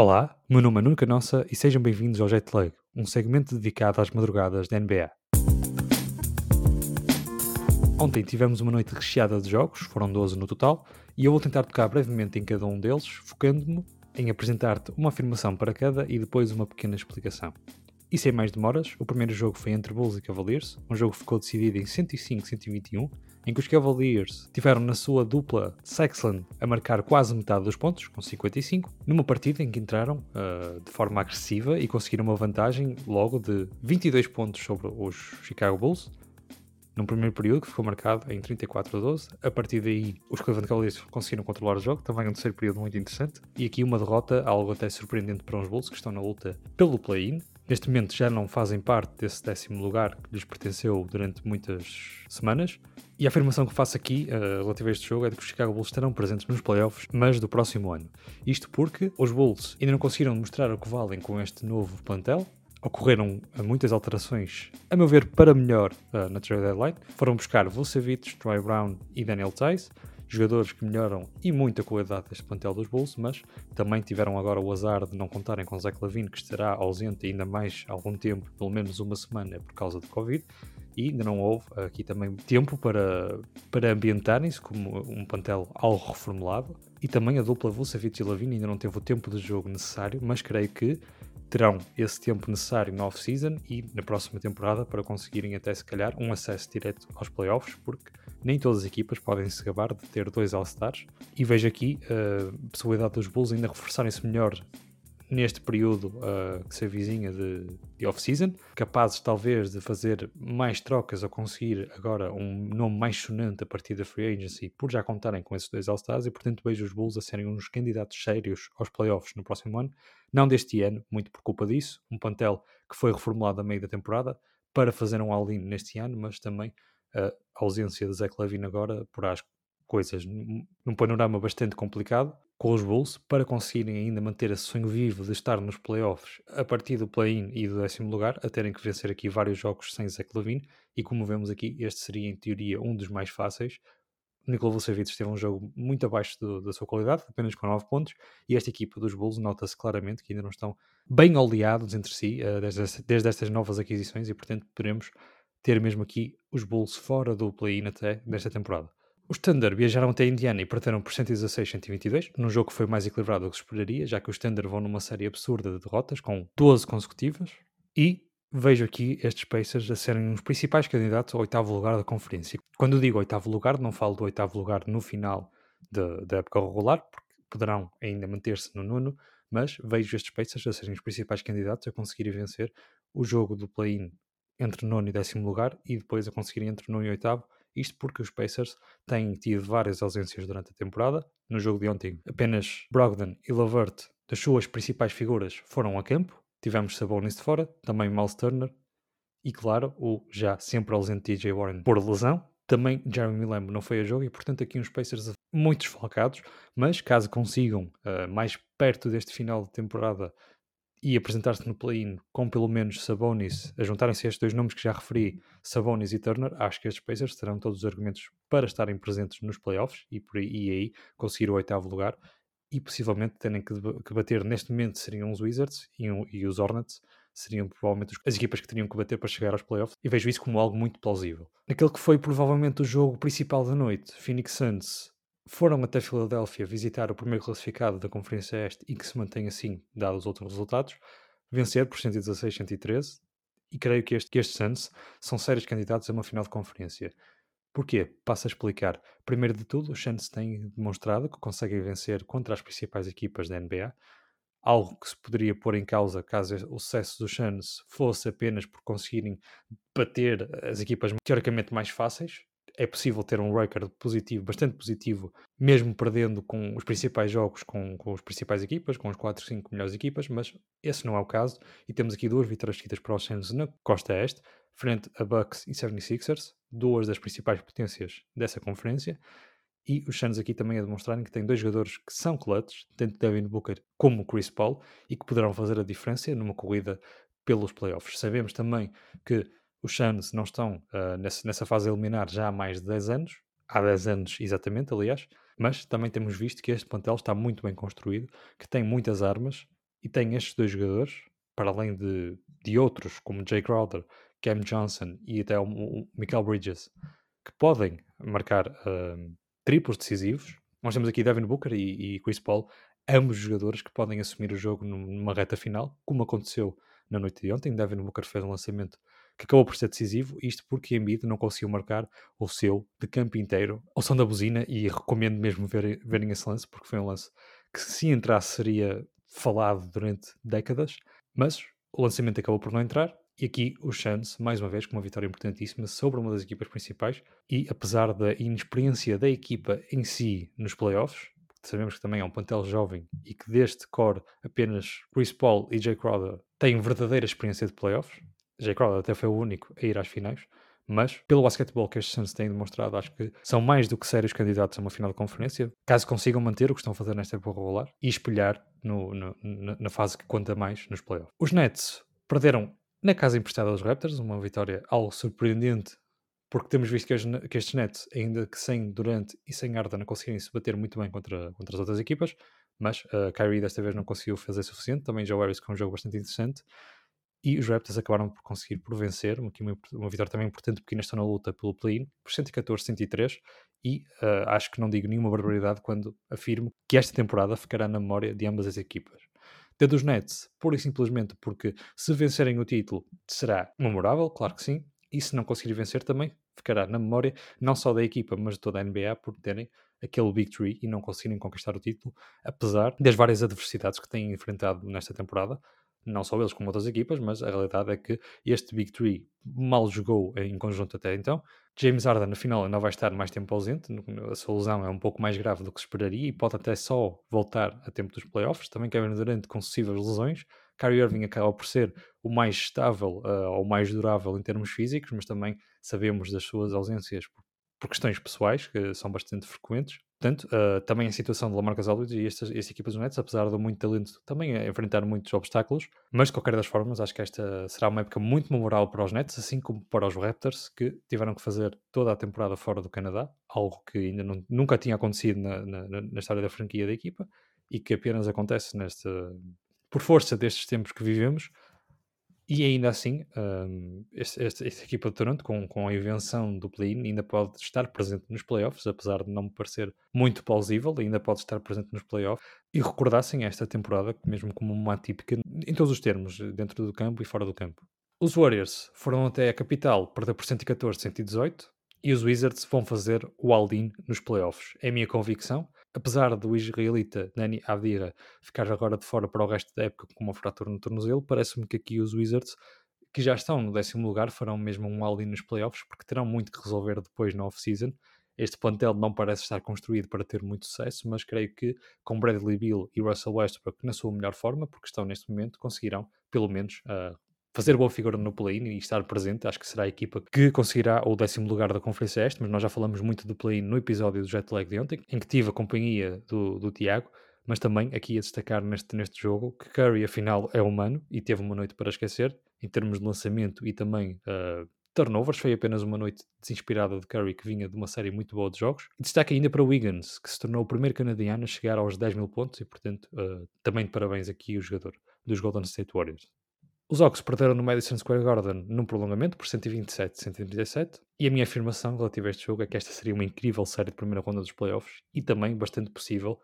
Olá, meu nome é Nuno Canossa e sejam bem-vindos ao Jet Lag, um segmento dedicado às madrugadas da NBA. Ontem tivemos uma noite recheada de jogos, foram 12 no total, e eu vou tentar tocar brevemente em cada um deles, focando-me em apresentar-te uma afirmação para cada e depois uma pequena explicação. E sem mais demoras, o primeiro jogo foi entre Bulls e Cavaliers, um jogo que ficou decidido em 105-121, em que os Cavaliers tiveram na sua dupla Sexland a marcar quase metade dos pontos, com 55, numa partida em que entraram uh, de forma agressiva e conseguiram uma vantagem logo de 22 pontos sobre os Chicago Bulls, num primeiro período que ficou marcado em 34 a 12. A partir daí, os Cleveland Cavaliers conseguiram controlar o jogo, também um terceiro período muito interessante. E aqui uma derrota, algo até surpreendente para os Bulls, que estão na luta pelo play-in. Neste momento já não fazem parte desse décimo lugar que lhes pertenceu durante muitas semanas. E a afirmação que faço aqui uh, relativa a este jogo é de que os Chicago Bulls estarão presentes nos playoffs, mas do próximo ano. Isto porque os Bulls ainda não conseguiram mostrar o que valem com este novo plantel. Ocorreram muitas alterações, a meu ver, para melhor uh, na trade deadline. Foram buscar Vucevic, Troy Brown e Daniel Tice jogadores que melhoram e muito a qualidade deste plantel dos Bulls, mas também tiveram agora o azar de não contarem com Zach Lavine, que estará ausente ainda mais algum tempo, pelo menos uma semana, por causa de Covid, e ainda não houve aqui também tempo para, para ambientarem-se como um plantel algo reformulado, e também a dupla Vucevic e Lavine ainda não teve o tempo de jogo necessário, mas creio que terão esse tempo necessário na off-season e na próxima temporada para conseguirem até se calhar um acesso direto aos playoffs, porque nem todas as equipas podem se gabar de ter dois All-Stars. E vejo aqui a possibilidade dos Bulls ainda reforçarem-se melhor neste período uh, que se avizinha de, de off-season, capazes talvez de fazer mais trocas ou conseguir agora um nome mais sonante a partir da free agency, por já contarem com esses dois All-Stars, e portanto vejo os Bulls a serem uns candidatos sérios aos playoffs no próximo ano, não deste ano, muito por culpa disso, um plantel que foi reformulado a meio da temporada para fazer um all-in neste ano, mas também a ausência de Zach Levine agora porá as coisas num panorama bastante complicado com os Bulls para conseguirem ainda manter esse sonho vivo de estar nos playoffs a partir do play-in e do décimo lugar, a terem que vencer aqui vários jogos sem Zach Levine e como vemos aqui, este seria em teoria um dos mais fáceis. Nikola Vucevic teve um jogo muito abaixo do, da sua qualidade, apenas com 9 pontos, e esta equipa dos Bulls nota-se claramente que ainda não estão bem oleados entre si uh, desde, desde estas novas aquisições e portanto poderemos ter mesmo aqui os Bulls fora do play-in até desta temporada. Os Thunder viajaram até Indiana e perderam por 116-122, num jogo que foi mais equilibrado do que se esperaria, já que os Thunder vão numa série absurda de derrotas, com 12 consecutivas, e vejo aqui estes Pacers a serem os principais candidatos ao oitavo lugar da conferência. Quando digo oitavo lugar, não falo do oitavo lugar no final da época regular, porque poderão ainda manter-se no nono, mas vejo estes Pacers a serem os principais candidatos a conseguirem vencer o jogo do play-in entre nono e décimo lugar e depois a conseguirem entre nono e oitavo. Isto porque os Pacers têm tido várias ausências durante a temporada. No jogo de ontem, apenas Brogdon e Lavert, das suas principais figuras, foram a campo. Tivemos Sabonis de fora, também Miles Turner e, claro, o já sempre ausente TJ Warren por lesão. Também Jeremy Lamb não foi a jogo e, portanto, aqui uns Pacers muito desfalcados. Mas caso consigam, uh, mais perto deste final de temporada, e apresentar-se no play-in com pelo menos Sabonis, a juntarem-se estes dois nomes que já referi, Sabonis e Turner, acho que estes Pacers terão todos os argumentos para estarem presentes nos playoffs e, por aí, e aí conseguir o oitavo lugar e possivelmente terem que, que bater neste momento seriam os Wizards e, e, os Hornets seriam provavelmente as equipas que teriam que bater para chegar aos playoffs e vejo isso como algo muito plausível. Naquele que foi provavelmente o jogo principal da noite, Phoenix Suns foram até Filadélfia visitar o primeiro classificado da Conferência Este e que se mantém assim, dados os outros resultados, vencer por 116-113, e creio que, este, que estes Suns são sérios candidatos a uma final de conferência. Porquê? Passo a explicar. Primeiro de tudo, os Suns têm demonstrado que conseguem vencer contra as principais equipas da NBA, algo que se poderia pôr em causa caso o sucesso dos Suns fosse apenas por conseguirem bater as equipas teoricamente mais fáceis, é possível ter um record positivo, bastante positivo, mesmo perdendo com os principais jogos, com, com as principais equipas, com as 4, 5 melhores equipas, mas esse não é o caso. E temos aqui duas vitórias seguidas para os Suns na costa este, frente a Bucks e 76ers, duas das principais potências dessa conferência. E os Suns aqui também a demonstrarem que têm dois jogadores que são clutch, tanto Devin Booker como Chris Paul, e que poderão fazer a diferença numa corrida pelos playoffs. Sabemos também que os Suns não estão uh, nessa, fase eliminar já há mais de 10 anos, há 10 anos exatamente, aliás, mas também temos visto que este plantel está muito bem construído, que tem muitas armas, e tem estes dois jogadores, para além de, de outros, como Jay Crowder, Cam Johnson e até o, o Michael Bridges, que podem marcar uh, triplos decisivos. Nós temos aqui Devin Booker e, e Chris Paul, ambos jogadores que podem assumir o jogo numa reta final, como aconteceu na noite de ontem. Devin Booker fez um lançamento que acabou por ser decisivo, isto porque Embiid não conseguiu marcar o seu de campo inteiro ao som da buzina e recomendo mesmo ver, verem esse lance, porque foi um lance que se entrasse seria falado durante décadas, mas o lançamento acabou por não entrar e aqui o Suns, mais uma vez, com uma vitória importantíssima sobre uma das equipas principais e apesar da inexperiência da equipa em si nos playoffs, sabemos que também é um plantel jovem e que deste core apenas Chris Paul e Jay Crowder têm verdadeira experiência de playoffs, Jay Crowder até foi o único a ir às finais, mas pelo basquetebol que estes Suns têm demonstrado, acho que são mais do que sérios candidatos a uma final de conferência, caso consigam manter o que estão a fazer nesta época regular e espelhar no, no, na fase que conta mais nos playoffs. Os Nets perderam na casa emprestada dos Raptors, uma vitória algo surpreendente, porque temos visto que, as, que estes Nets, ainda que sem Durant e sem Arda, não conseguirem se bater muito bem contra, contra as outras equipas, mas uh, Kyrie desta vez não conseguiu fazer suficiente, também Joe Harris com um jogo bastante interessante, e os Raptors acabaram por conseguir por vencer, uma, uma vitória também importante porque ainda estão na luta pelo play-in, por 114-103, e uh, acho que não digo nenhuma barbaridade quando afirmo que esta temporada ficará na memória de ambas as equipas. Da dos Nets, pura e simplesmente porque se vencerem o título será memorável, claro que sim, e se não conseguir vencer também ficará na memória não só da equipa, mas de toda a NBA por terem aquele victory e não conseguirem conquistar o título, apesar das várias adversidades que têm enfrentado nesta temporada, não só eles como outras equipas, mas a realidade é que este Big Three mal jogou em conjunto até então. James Harden, na final, ainda vai estar mais tempo ausente, a sua lesão é um pouco mais grave do que se esperaria e pode até só voltar a tempo dos playoffs. Também Kevin Durant com sucessivas lesões. Kyrie Irving acaba por ser o mais estável uh, ou mais durável em termos físicos, mas também sabemos das suas ausências por, por questões pessoais, que são bastante frequentes. Portanto, uh, também a situação de Lamarcus Aldridge e estas, estas equipas do Nets, apesar de muito talento, também a enfrentar muitos obstáculos, mas de qualquer das formas, acho que esta será uma época muito memorável para os Nets, assim como para os Raptors, que tiveram que fazer toda a temporada fora do Canadá, algo que ainda não, nunca tinha acontecido na, na, na história da franquia da equipa, e que apenas acontece neste, por força destes tempos que vivemos, e ainda assim, um, esta, esta, equipa de Toronto, com, com a invenção do play-in, ainda pode estar presente nos playoffs, apesar de não me parecer muito plausível, ainda pode estar presente nos playoffs. E recordassem esta temporada mesmo como uma atípica em todos os termos, dentro do campo e fora do campo. Os Warriors foram até a capital, perder por 114, 118, e os Wizards vão fazer o all-in nos playoffs. É a minha convicção apesar do israelita Nani Avdira ficar agora de fora para o resto da época com uma fratura no tornozelo, parece-me que aqui os Wizards, que já estão no décimo lugar, farão mesmo um all nos playoffs, porque terão muito que resolver depois na off-season. Este plantel não parece estar construído para ter muito sucesso, mas creio que com Bradley Beal e Russell Westbrook na sua melhor forma, porque estão neste momento, conseguirão pelo menos uh, fazer boa figura no play-in e estar presente. Acho que será a equipa que conseguirá o décimo lugar da Conferência Este, mas nós já falamos muito do play-in no episódio do Jet Lag de ontem, em que tive a companhia do, do Tiago, mas também aqui a destacar neste, neste jogo que Curry afinal é humano e teve uma noite para esquecer, em termos de lançamento e também uh, turnovers, foi apenas uma noite desinspirada de Curry que vinha de uma série muito boa de jogos. E destaque ainda para Wiggins, que se tornou o primeiro canadiano a chegar aos 10 mil pontos e, portanto, uh, também de parabéns aqui o jogador dos Golden State Warriors. Os Hawks perderam no Madison Square Garden num prolongamento por 127-137 e a minha afirmação relativa a este jogo é que esta seria uma incrível série de primeira ronda dos playoffs e também bastante possível.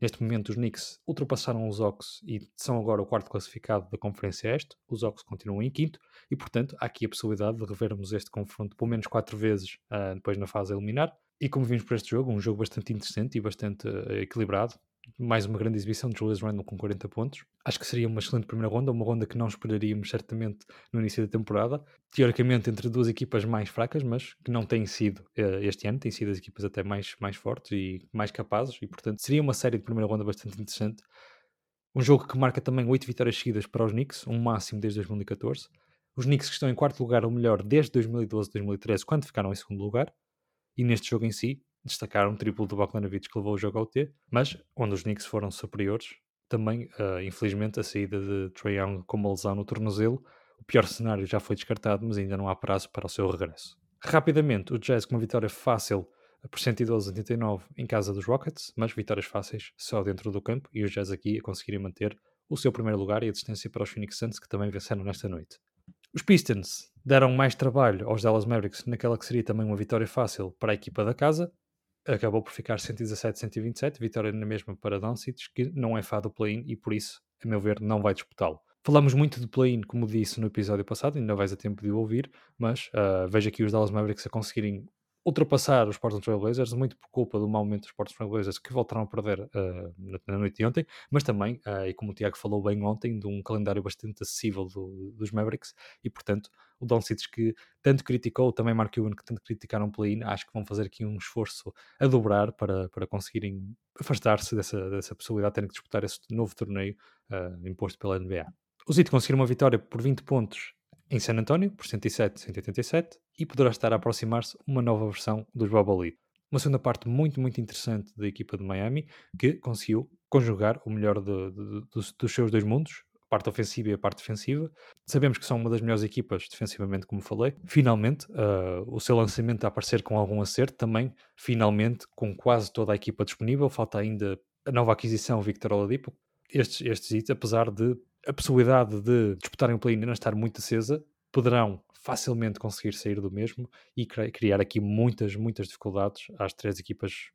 Neste momento os Knicks ultrapassaram os Hawks e são agora o quarto classificado da Conferência Este. Os Hawks continuam em quinto e, portanto, há aqui a possibilidade de revermos este confronto pelo menos quatro vezes uh, depois na fase a eliminar. E como vimos para este jogo, um jogo bastante interessante e bastante uh, equilibrado mais uma grande exibição de Julius Randle com 40 pontos. Acho que seria uma excelente primeira ronda, uma ronda que não esperaríamos certamente no início da temporada. Teoricamente entre duas equipas mais fracas, mas que não têm sido uh, este ano, têm sido as equipas até mais, mais fortes e mais capazes, e portanto seria uma série de primeira ronda bastante interessante. Um jogo que marca também 8 vitórias seguidas para os Knicks, um máximo desde 2014. Os Knicks que estão em quarto lugar, ou melhor, desde 2012-2013, quando ficaram em segundo lugar. E neste jogo em si, destacar um triplo do Bogdanovic que levou o jogo ao T, mas onde os Knicks foram superiores, também, uh, infelizmente, a saída de Trae Young com uma lesão no tornozelo, o pior cenário já foi descartado, mas ainda não há prazo para o seu regresso. Rapidamente, o Jazz com uma vitória fácil por 112-89 em casa dos Rockets, mas vitórias fáceis só dentro do campo, e o Jazz aqui a conseguirem manter o seu primeiro lugar e a distância para os Phoenix Suns, que também venceram nesta noite. Os Pistons deram mais trabalho aos Dallas Mavericks naquela que seria também uma vitória fácil para a equipa da casa. Acabou por ficar 117-127, vitória na mesma para Doncic, que não é fã do play-in e por isso, a meu ver, não vai disputá-lo. Falamos muito de play-in, como disse no episódio passado, ainda vais a tempo de ouvir, mas uh, vejo aqui os Dallas Mavericks a conseguirem ultrapassar os Portland Trail Blazers, muito por culpa do mau momento dos Portland Trail Blazers que voltaram a perder uh, na noite de ontem, mas também, uh, e como o Tiago falou bem ontem, de um calendário bastante acessível do, dos Mavericks, e portanto o Doncic que tanto criticou, também Mark Cuban que tanto criticaram o play-in, acho que vão fazer aqui um esforço a dobrar para, para conseguirem afastar-se dessa, dessa possibilidade de terem que disputar esse novo torneio uh, imposto pela NBA. Os Heat conseguiram uma vitória por 20 pontos em San António, por 107, 187, e poderá estar a aproximar-se uma nova versão dos Bubble League. Uma segunda parte muito, muito interessante da equipa de Miami, que conseguiu conjugar o melhor de, de, dos, dos seus dois mundos, parte ofensiva e a parte defensiva. Sabemos que são uma das melhores equipas defensivamente, como falei. Finalmente, uh, o seu lançamento a aparecer com algum acerto, também, finalmente, com quase toda a equipa disponível. Falta ainda a nova aquisição Victor Oladipo. Estes, estes apesar de a possibilidade de disputarem o play-in ainda estar muito acesa, poderão facilmente conseguir sair do mesmo e criar aqui muitas, muitas dificuldades às três equipas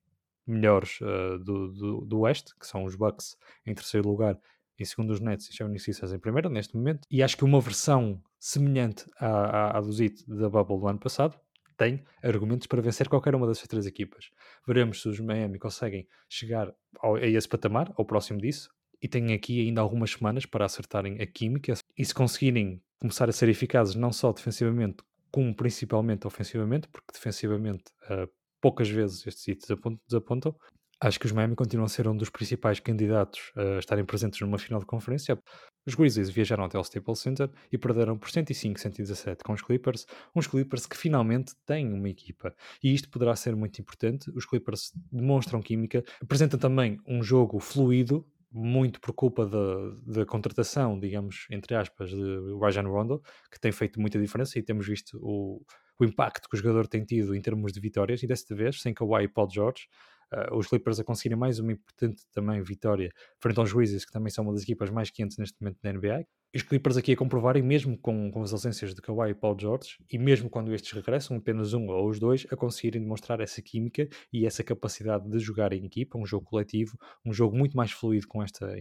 melhores uh, do, do, do Oeste, que são os Bucks em terceiro lugar, em segundo os Nets e os Sixers em primeiro, neste momento, e acho que uma versão semelhante à, à, à do Zit da Bubble do ano passado tem argumentos para vencer qualquer uma dessas três equipas. Veremos se os Miami conseguem chegar ao, a esse patamar, ou próximo disso, e têm aqui ainda algumas semanas para acertarem a química e se conseguirem começar a ser eficazes não só defensivamente, como principalmente ofensivamente, porque defensivamente uh, poucas vezes estes sítios desapontam. Acho que os Miami continuam a ser um dos principais candidatos a estarem presentes numa final de conferência. Os Grizzlies viajaram até o Staples Center e perderam por 105-117 com os Clippers, uns Clippers que finalmente têm uma equipa. E isto poderá ser muito importante. Os Clippers demonstram química, apresentam também um jogo fluido, muito por culpa da, da contratação, digamos, entre aspas, de Rajan Rondo, que tem feito muita diferença e temos visto o, o impacto que o jogador tem tido em termos de vitórias, e desta vez, sem Kawhi e Paul George, uh, os Clippers a conseguirem mais uma importante também vitória frente aos Grizzlies, que também são uma das equipas mais quentes neste momento da NBA. Os Clippers aqui a comprovarem, mesmo com, com as ausências de Kawhi e Paul George, e mesmo quando estes regressam, apenas um ou os dois, a conseguirem demonstrar essa química e essa capacidade de jogar em equipa, um jogo coletivo, um jogo muito mais fluido com esta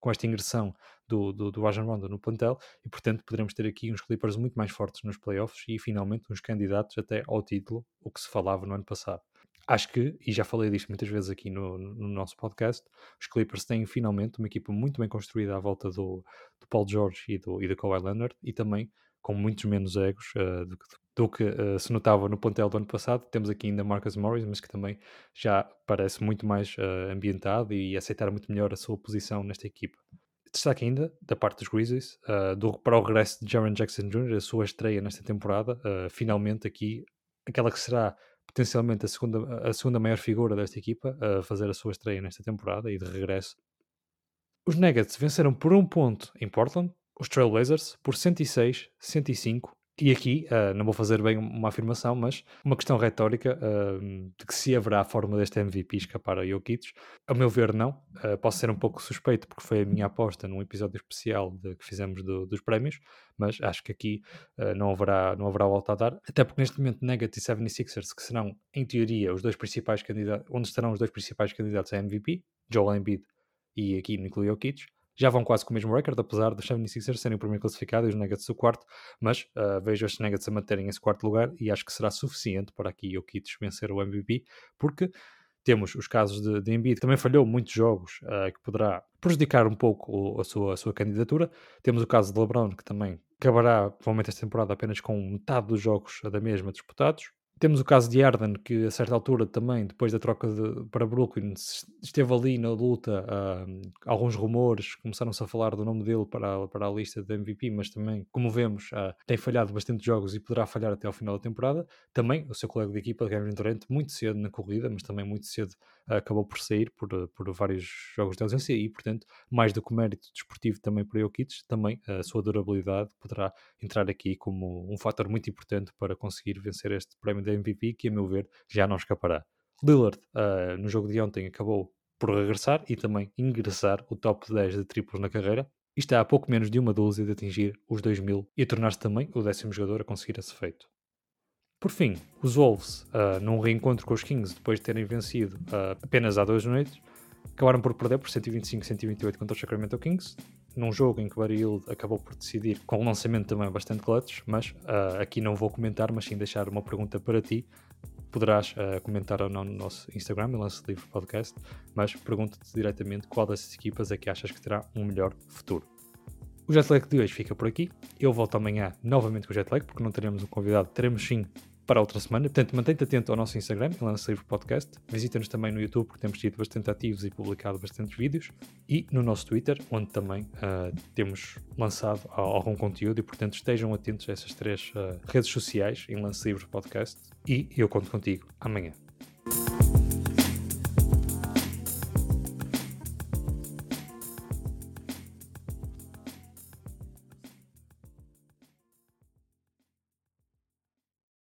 com esta ingressão do, do, do Rajon Rondo no plantel e portanto poderemos ter aqui uns Clippers muito mais fortes nos playoffs e finalmente uns candidatos até ao título, o que se falava no ano passado acho que, e já falei disto muitas vezes aqui no, no, nosso podcast, os Clippers têm finalmente uma equipa muito bem construída à volta do, do Paul George e do, e do Kawhi Leonard e também com muitos menos egos uh, do, do, que uh, se notava no plantel do ano passado. Temos aqui ainda Marcus Morris, mas que também já parece muito mais uh, ambientado e aceitar muito melhor a sua posição nesta equipa. Destaque ainda, da parte dos Grizzlies, do, para o regresso de Jaron Jackson Jr., a sua estreia nesta temporada, finalmente aqui, aquela que será potencialmente a segunda, a segunda maior figura desta equipa a fazer a sua estreia nesta temporada e de regresso. Os Nuggets venceram por um ponto em Portland, os Trailblazers por 106-105 e aqui, uh, não vou fazer bem uma afirmação, mas uma questão retórica uh, de que se haverá a forma deste MVP escapar a Jokic. A meu ver, não. Uh, posso ser um pouco suspeito, porque foi a minha aposta num episódio especial de, que fizemos do, dos prémios, mas acho que aqui não, haverá, não haverá volta a dar. Até porque neste momento Nuggets e 76ers, que serão, em teoria, os dois principais candidatos, onde estarão os dois principais candidatos a MVP, Joel Embiid e aqui inclui Jokic, já vão quase com o mesmo recorde, apesar dos 76ers serem o primeiro classificado e os Nuggets o quarto, mas uh, vejo os Nuggets a manterem esse quarto lugar e acho que será suficiente para aqui o Kits vencer o MVP, porque temos os casos de, de Embiid, que também falhou muitos jogos, uh, que poderá prejudicar um pouco o, a, sua, a sua candidatura. Temos o caso de LeBron, que também acabará, provavelmente, esta temporada apenas com metade dos jogos da mesma disputados. Temos o caso de Arden, que a certa altura também, depois da troca de, para Brooklyn, esteve ali na luta. Uh, alguns rumores começaram-se a falar do nome dele para, para a lista de MVP, mas também, como vemos, uh, tem falhado bastante jogos e poderá falhar até ao final da temporada. Também o seu colega de equipa, Kevin Durant, muito cedo na corrida, mas também muito cedo uh, acabou por sair por, por vários jogos de ausência e, portanto, mais do que mérito desportivo também para Jokic, também a sua durabilidade poderá entrar aqui como um fator muito importante para conseguir vencer este prémio MVP que, a meu ver, já não escapará. Lillard, uh, no jogo de ontem, acabou por regressar e também ingressar o top 10 de triplos na carreira e está a pouco menos de uma dúzia de atingir os 2000 e a tornar-se também o décimo jogador a conseguir esse feito. Por fim, os Wolves, uh, num reencontro com os Kings depois de terem vencido uh, apenas há duas noites, acabaram por perder por 125-128 contra os Sacramento Kings, num jogo em que o Barry Hill acabou por decidir com um lançamento também bastante clutch, mas uh, aqui não vou comentar, mas sim deixar uma pergunta para ti. Poderás uh, comentar ou não no nosso Instagram, o Lance Livre Podcast, mas pergunto-te diretamente qual dessas equipas é que achas que terá um melhor futuro. O Jetlag de hoje fica por aqui. Eu volto amanhã novamente com o Jetlag, porque não teremos um convidado, teremos sim para outra semana. Portanto, mantém-te atento ao nosso Instagram, Lance Livre Podcast. Visita-nos também no YouTube, porque temos sido bastante ativos e publicado bastantes vídeos. E no nosso Twitter, onde também uh, temos lançado algum conteúdo. E, portanto, estejam atentos a essas três uh, redes sociais em Lance Livre Podcast. E eu conto contigo amanhã.